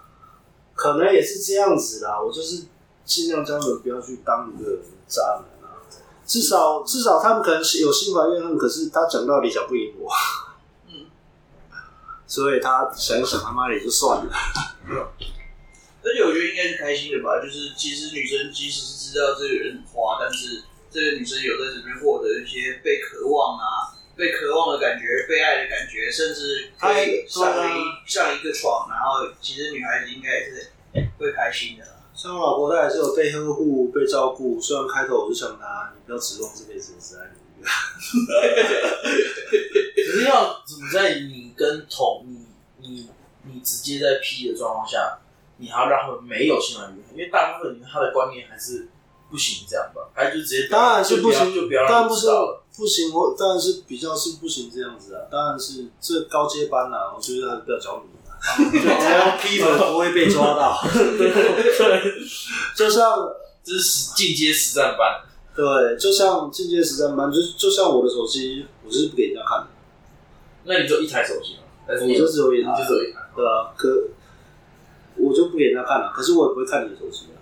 可能也是这样子啦。我就是尽量教人不要去当一个渣男啊。至少至少他们可能有心怀怨恨，可是他讲道理讲不赢我。所以他想一想，他妈也就算了。而且我觉得应该是开心的吧，就是其实女生即使是知道这个人很花，但是这个女生有在这边获得一些被渴望啊、被渴望的感觉、被爱的感觉，甚至可以上一上一个床，然后其实女孩子应该也是会开心的。像我老婆，她还是有被呵护、被照顾。虽然开头我就想她，你不要指望这辈子只爱你一个。是要怎么在你跟同你你你直接在批的状况下，你还要让他们没有性爱欲，因为大部分人他的观念还是不行这样吧，还是就直接当然是不行，就不要当然不是不行，我当然是比较是不行这样子啊，当然是这高阶班啊，我觉得还是不要教你。只要批粉不会被抓到，对，就像这是进阶实战班，对，就像进阶实战班，就就像我的手机，我是不给人家看的。那你就一台手机吗？我就只有一台，就只有一台，对啊，可我就不给人家看了，可是我也不会看你的手机啊。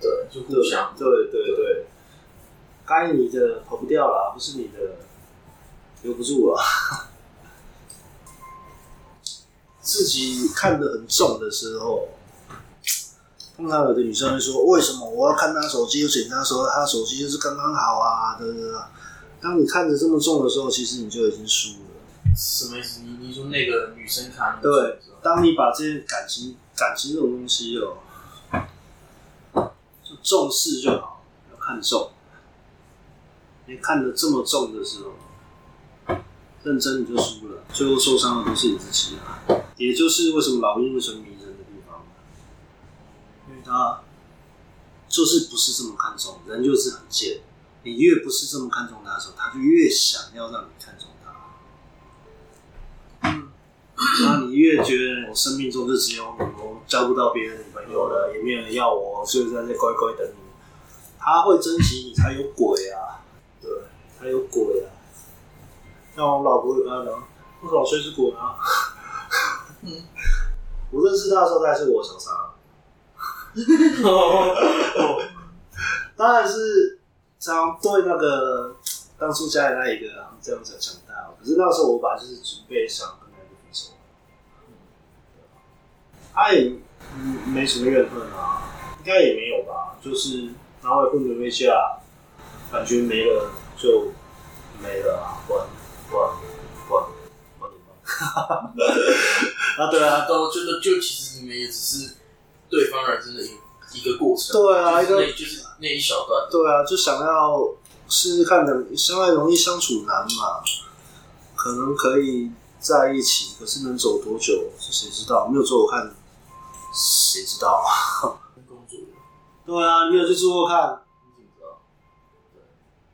对，就互相，对对对，该你的跑不掉了，不是你的留不住了。自己看得很重的时候，通常有的女生会说：“为什么我要看她手机？而且她说她手机就是刚刚好啊，对不对？”当你看着这么重的时候，其实你就已经输了。什么意思？你你说那个女生看？对，当你把这些感情、感情这种东西哦，就重视就好，要看重。你看得这么重的时候，认真你就输了，最后受伤的都是你自己啊。也就是为什么老鹰为什么迷人的地方，因为他就是不是这么看重，人就是很贱。你越不是这么看重他的时候，他就越想要让你看重那你越觉得我生命中就只有你，我交不到别的女朋友了，也没有人要我，所以在这乖乖等你。他会珍惜你才有鬼啊！对，才有鬼啊！像我老婆有跟他讲，我老睡是鬼啊。嗯，我认识他的时候，他还是我小三。当然是这样对那个当初家里那一个这样子长大。可是那时候我爸就是准备想他也嗯没什么怨恨啊，应该也没有吧？就是然后混了一下，感觉没了就没了啊，关关关关。啊，对啊，都就都就其实你们也只是对方人生的一一个过程。对啊，一个就是那一小段。对啊，就想要试试看能，相爱容易相处难嘛，可能可以在一起，可是能走多久，谁知道？没有做我看，谁知道？工作。对啊，你有去做过看？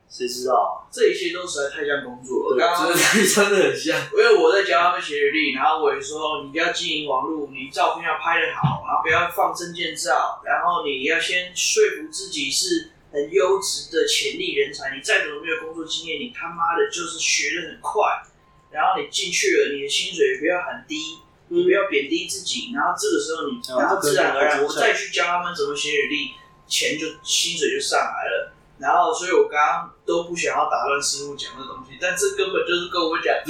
谁知道、啊？这一切都实在太像工作了。对，刚刚真的 很像。因为我在教他们写履历，然后我也说，你要经营网络，你照片要拍得好，然后不要放证件照，然后你要先说服自己是很优质的潜力人才。你再怎么没有工作经验，你他妈的就是学的很快。然后你进去了，你的薪水也不要很低，嗯、你不要贬低自己。然后这个时候你，然后自然而然，我再去教他们怎么写履历，钱就薪水就上来了。然后，所以我刚刚都不想要打断师傅讲的东西，但这根本就是跟我讲的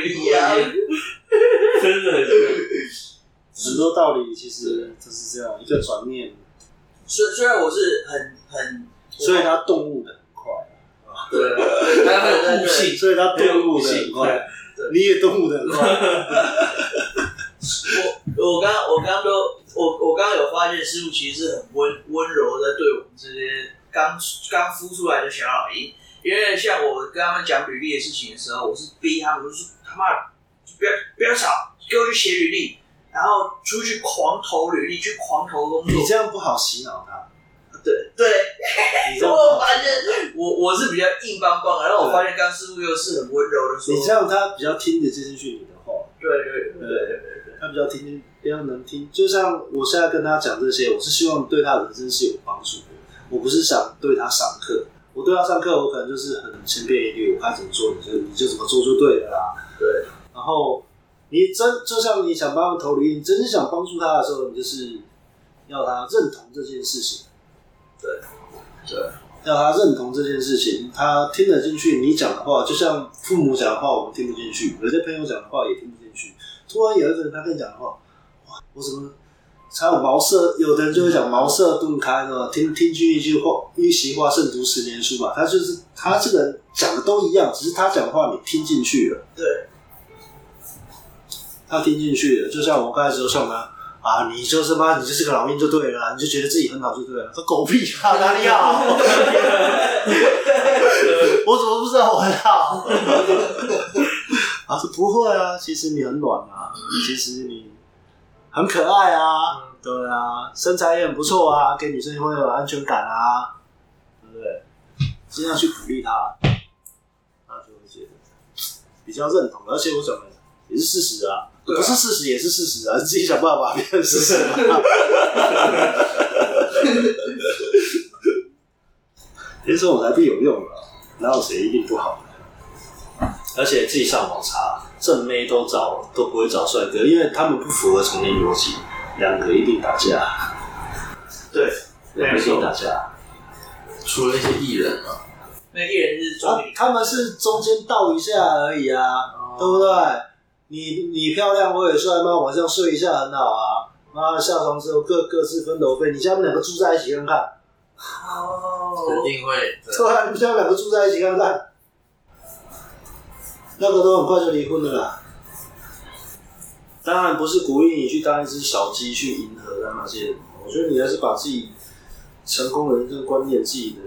一样，真的，很多道理其实就是这样一个转念。虽虽然我是很很，所以他动物的很快，对，他很悟性，所以他动物的很快，你也动物的很快。我我刚我刚刚都我我刚刚有发现师傅其实是很温温柔的对我们这些。刚刚孵出来的小老鹰，因为像我跟他们讲履历的事情的时候，我是逼他们，我说他妈的，不要不要吵，给我去写履历，然后出去狂投履历，去狂投工作。你这样不好洗脑他。对对，我发现我我是比较硬邦邦，然后我发现刚师傅又是很温柔的说，你这样他比较听得进去你的话。对对对对对对，他比较听，比较能听。就像我现在跟他讲这些，我是希望对他人生是有帮助的。我不是想对他上课，我对他上课，我可能就是很千篇一律，我该怎么做，你就你就怎么做就对了啦。对。然后你真就像你想帮他投履历，你真是想帮助他的时候，你就是要他认同这件事情。对。对。要他认同这件事情，他听得进去你讲的话，就像父母讲的话，我们听不进去；有些朋友讲的话也听不进。突然有一个人他跟你讲的话，哇，我怎么？才有茅塞，有的人就会讲茅塞顿开呢。听听君一句话，一席话胜读十年书嘛。他就是他这个人讲的都一样，只是他讲的话你听进去了。对，他听进去了，就像我刚才说像他啊，你就是妈，你就是个老鹰就对了，你就觉得自己很好就对了。说狗屁啊，哪里好？我怎么不知道我很好？他说不会啊，其实你很暖啊，其实你很可爱啊，对啊，身材也很不错啊，给女生会有安全感啊，对不对？尽量去鼓励他，他就会觉得比较认同，而且我怎么也是事实啊，不是事实也是事实啊，你自己想办法变成事实啊。天生我才必有用啊，哪有谁一定不好？而且自己上网查，正妹都找都不会找帅哥，因为他们不符合成年逻辑，两个一定打架。对，两个一定打架。除了一些艺人啊，那艺人是啊，他们是中间倒一下而已啊，哦、对不对？你你漂亮，我也帅吗？晚上睡一下很好啊。妈下床之后各各自分头飞，你叫他们两个住在一起看看。哦，肯定会。对啊，你叫他们两个住在一起看看。那个都很快就离婚了啦。当然不是鼓励你去当一只小鸡去迎合他那些人，我觉得你还是把自己成功人生观念、自己的，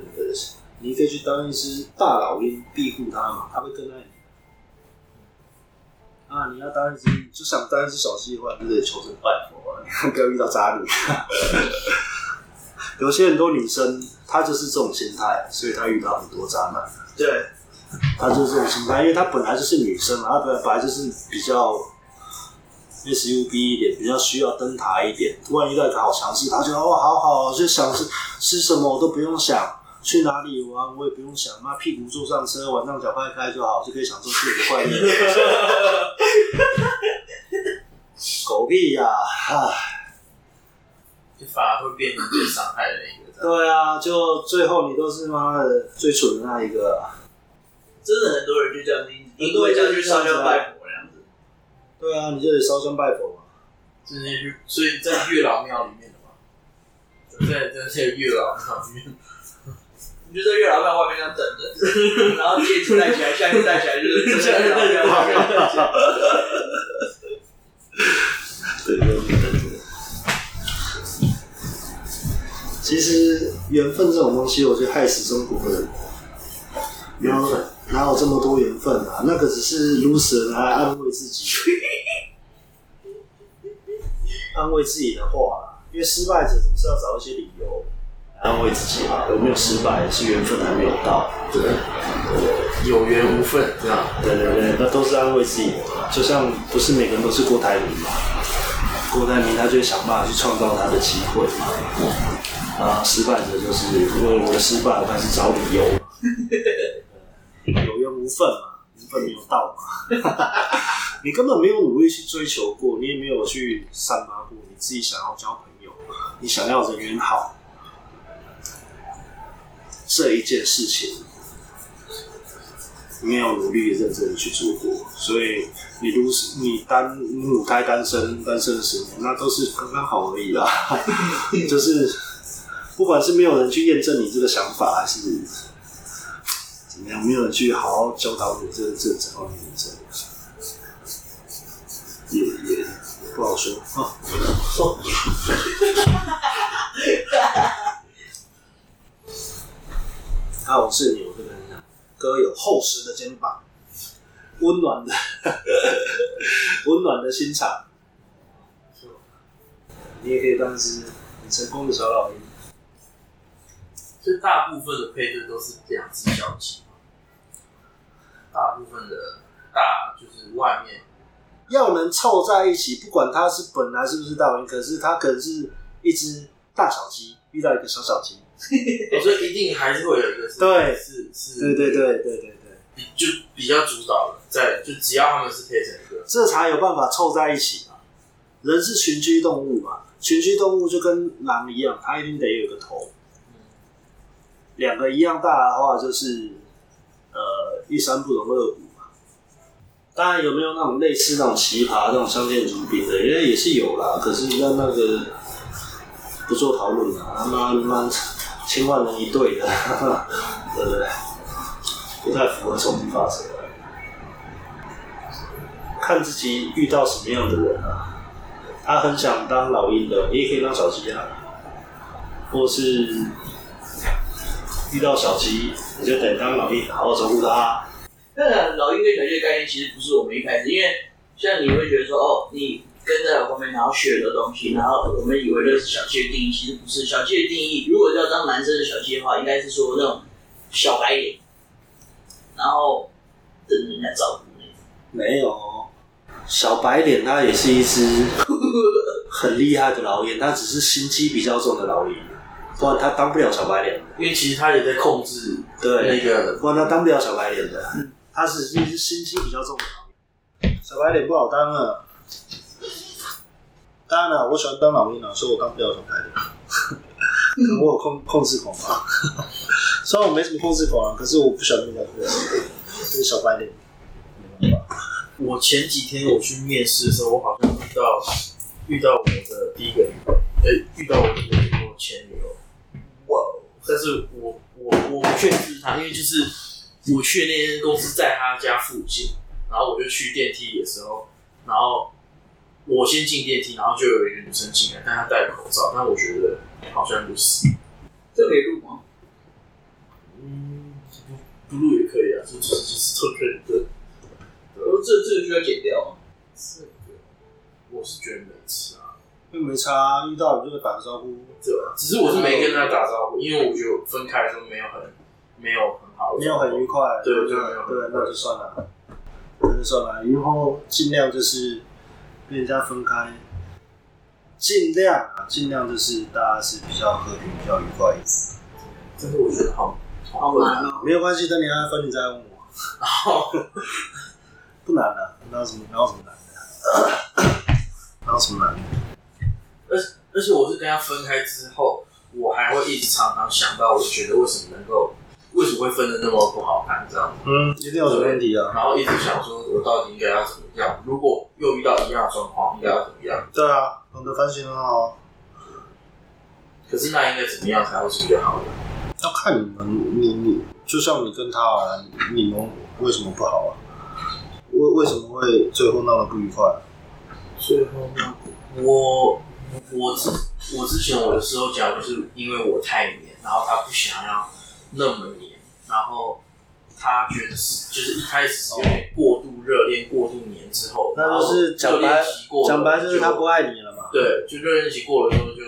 你可以去当一只大老鹰庇护他嘛，他会更爱你。啊，你要当一只就想当一只小鸡的话，你就得求神拜佛啊，不要遇到渣女。有些很多女生，她就是这种心态，所以她遇到很多渣男。对。她就是这种心态，因为她本来就是女生嘛，她本来本来就是比较 SUB 一点，比较需要灯塔一点。突然遇到一个好强势，她觉得哦，好好，就想吃吃什么我都不用想，去哪里玩我也不用想，妈屁股坐上车，晚上脚快开就好，就可以享受自己的快乐。狗屁呀、啊！唉，就反而会变成最伤害的那个。对啊，就最后你都是妈的最蠢的那一个。真的很多人就这样，你很多人这样去烧香拜佛这样子。对啊，你就得烧香拜佛嘛。直接去，所以在月老庙里面的嘛。在在在月老庙里面，你就在月老庙外面这样等着，然后戒指戴起来，项链戴起来，就是在月老庙外面等着。对对对对。其实缘分这种东西，我觉得害死中国人。缘分。哪有这么多缘分啊？那个只是 loser 来安慰自己，安慰自己的话。因为失败者总是要找一些理由来安慰自己嘛。有没有失败？是缘分还没有到。对，有缘无分，这样。对对对，那都是安慰自己的。就像不是每个人都是郭台铭嘛？郭台铭他就会想办法去创造他的机会嘛。啊，失败者就是因为我的失败，我开始找理由。有缘无分嘛，缘分没有到嘛，你根本没有努力去追求过，你也没有去散发过你自己想要交朋友，你想要人缘好这一件事情，没有努力认真的去做过，所以你如你单母胎单身单身十年，那都是刚刚好而已啦，就是不管是没有人去验证你这个想法，还是。有没有人去好好教导你这这这方面的事？也也也不好说啊。说，啊，我是你，我跟你讲，哥有厚实的肩膀，温暖的，温暖的心肠，你也可以当一只很成功的小老鹰。所以大部分的配对都是两只小鸡。大部分的大就是外面要能凑在一起，不管他是本来是不是大老鹰，可是他可能是一只大小鸡遇到一个小小鸡，所以一定还是会有一个是对是是，对对对对对对，就比较主导的，在就只要他们是配成一个，这才有办法凑在一起嘛。人是群居动物嘛，群居动物就跟狼一样，它一定得有个头，两个一样大的话就是。呃，一山不容二虎嘛。当然，有没有那种类似那种奇葩、那种相见如宾的，因为也是有啦。可是那那个不做讨论了，他妈他妈千万人一对的，对不对？不太符合统计法则。看自己遇到什么样的人啊。他很想当老鹰的，也可以当小鸡啊，或是。遇到小鸡，你就等当老鹰，好好照顾它。那老鹰跟小鸡的概念其实不是我们一开始，因为像你会觉得说，哦，你跟在我后面，然后学的东西，然后我们以为这是小鸡的定义，其实不是。小鸡的定义，如果要当男生的小鸡的话，应该是说那种小白脸，然后等人家照顾那种。没有，小白脸它也是一只很厉害的老鹰，它只是心机比较重的老鹰。不然他当不了小白脸，因为其实他也在控制对那个，不然他当不了小白脸的。他是一只心机比较重的小白脸不好当啊。当然了，我喜欢当老鹰啊，所以我当不了小白脸。我有控控制狂啊，虽然我没什么控制狂啊，可是我不喜欢那个这个小白脸。没办法。我前几天我去面试的时候，我好像遇到遇到我的第一个遇到我的前女友。但是我我我不确定是他，因为就是我去那间公司在他家附近，然后我就去电梯的时候，然后我先进电梯，然后就有一个女生进来，但她戴了口罩，但我觉得好像不是。这可以录吗？嗯，不录也可以啊，就只是就是特别的。呃，这这个需要剪掉吗？是的，我是觉得没差。又没差，遇到你就会打招呼，对吧？只是我是没跟他打招呼，因为我觉得分开的时候没有很没有很好，没有很愉快，对，对就没有，对，那就算了，那就算了。以后尽量就是跟人家分开，尽量啊，尽量就是大家是比较和平、比较愉快一点。但是我觉得好好难啊，没有关系，等你还分，你再问我。好，不难的，哪有什么哪有什么难的，哪有什么难的。而而且我是跟他分开之后，我还会一直常常想到，我觉得为什么能够，为什么会分的那么不好看，这样嗯，一定有什么问题啊。然后一直想说，我到底应该要怎么样？如果又遇到一样的状况，应该要怎么样？对啊，懂得反省很好。可是那应该怎么样才会是比较好的？要看你们，你你就像你跟他啊，你们为什么不好啊？为为什么会最后闹得不愉快？最后呢，我。我之我之前我的时候讲，就是因为我太黏，然后他不想要那么黏，然后他觉得是就是一开始有点过度热恋、过度黏之后，那就是讲白讲白就是他不爱你了嘛。对，就热恋期过了之后就，就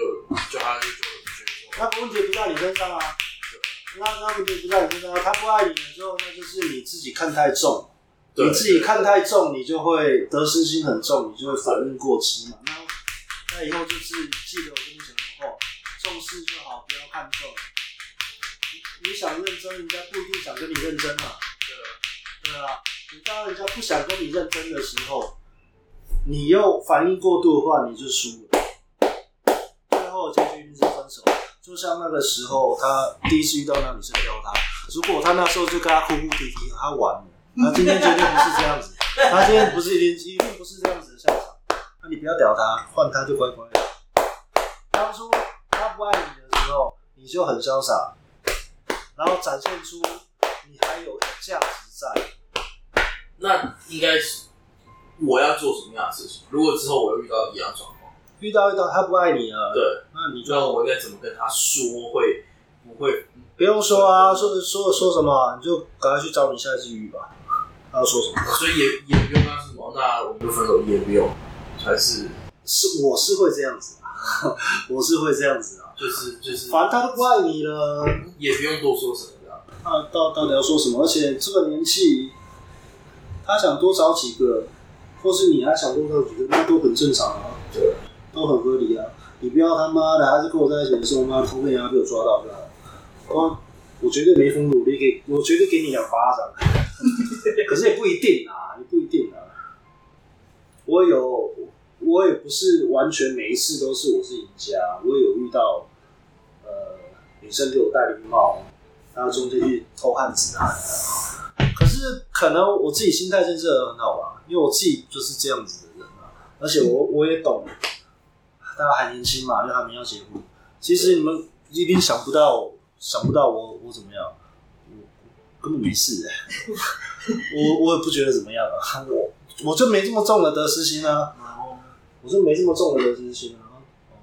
就他就就觉得说，那问题不在你身上啊，那那问题不在你身上，他不爱你了之后，那就是你自己看太重，你自己看太重，你就会得失心很重，你就会反应过激嘛。那那以后就是记得我跟你讲的话，重视就好，不要看重。你你想认真，人家不一定想跟你认真啊。对，对啊。你当人家不想跟你认真的时候，你又反应过度的话，你就输了。最后结局一定是分手。就像那个时候，他第一次遇到那女生撩他，如果他那时候就跟他哭哭啼啼，他完了。他今天绝对不是这样子，他今天不是一定一定不是这样子的下场。你不要屌他，换他就乖乖。当初他不爱你的时候，你就很潇洒，然后展现出你还有价值在。那应该是我要做什么样的事情？如果之后我又遇到一样状况，遇到遇到他不爱你了，对，那你就那我应该怎么跟他说会不会？不用说啊，说说说什么，你就赶快去找你下一只鱼吧。他要说什么？所以也也不用说什么，那我们就分手，也不用。还是是我是会这样子，我是会这样子啊，就是就是，反正他都不爱你了，也不用多说什么的。那，到到底要说什么？而且这个年纪，他想多找几个，或是你还想多找几个，那都很正常啊，对，都很合理啊。你不要他妈的还是跟我在一起的时候，妈偷看人家被我抓到的？我我绝对没封堵，你给我绝对给你两巴掌，可是也不一定啊，也不一定啊。我有，我也不是完全每一次都是我是赢家，我也有遇到，呃，女生给我戴绿帽，然后中间去偷汉子啊。可是可能我自己心态建设很好吧，因为我自己就是这样子的人啊，而且我我也懂，大家还年轻嘛，又还没要结婚。其实你们一定想不到，想不到我我怎么样，我根本没事、我我也不觉得怎么样啊，我。我就没这么重的得失心啊！我是没这么重的得失心啊！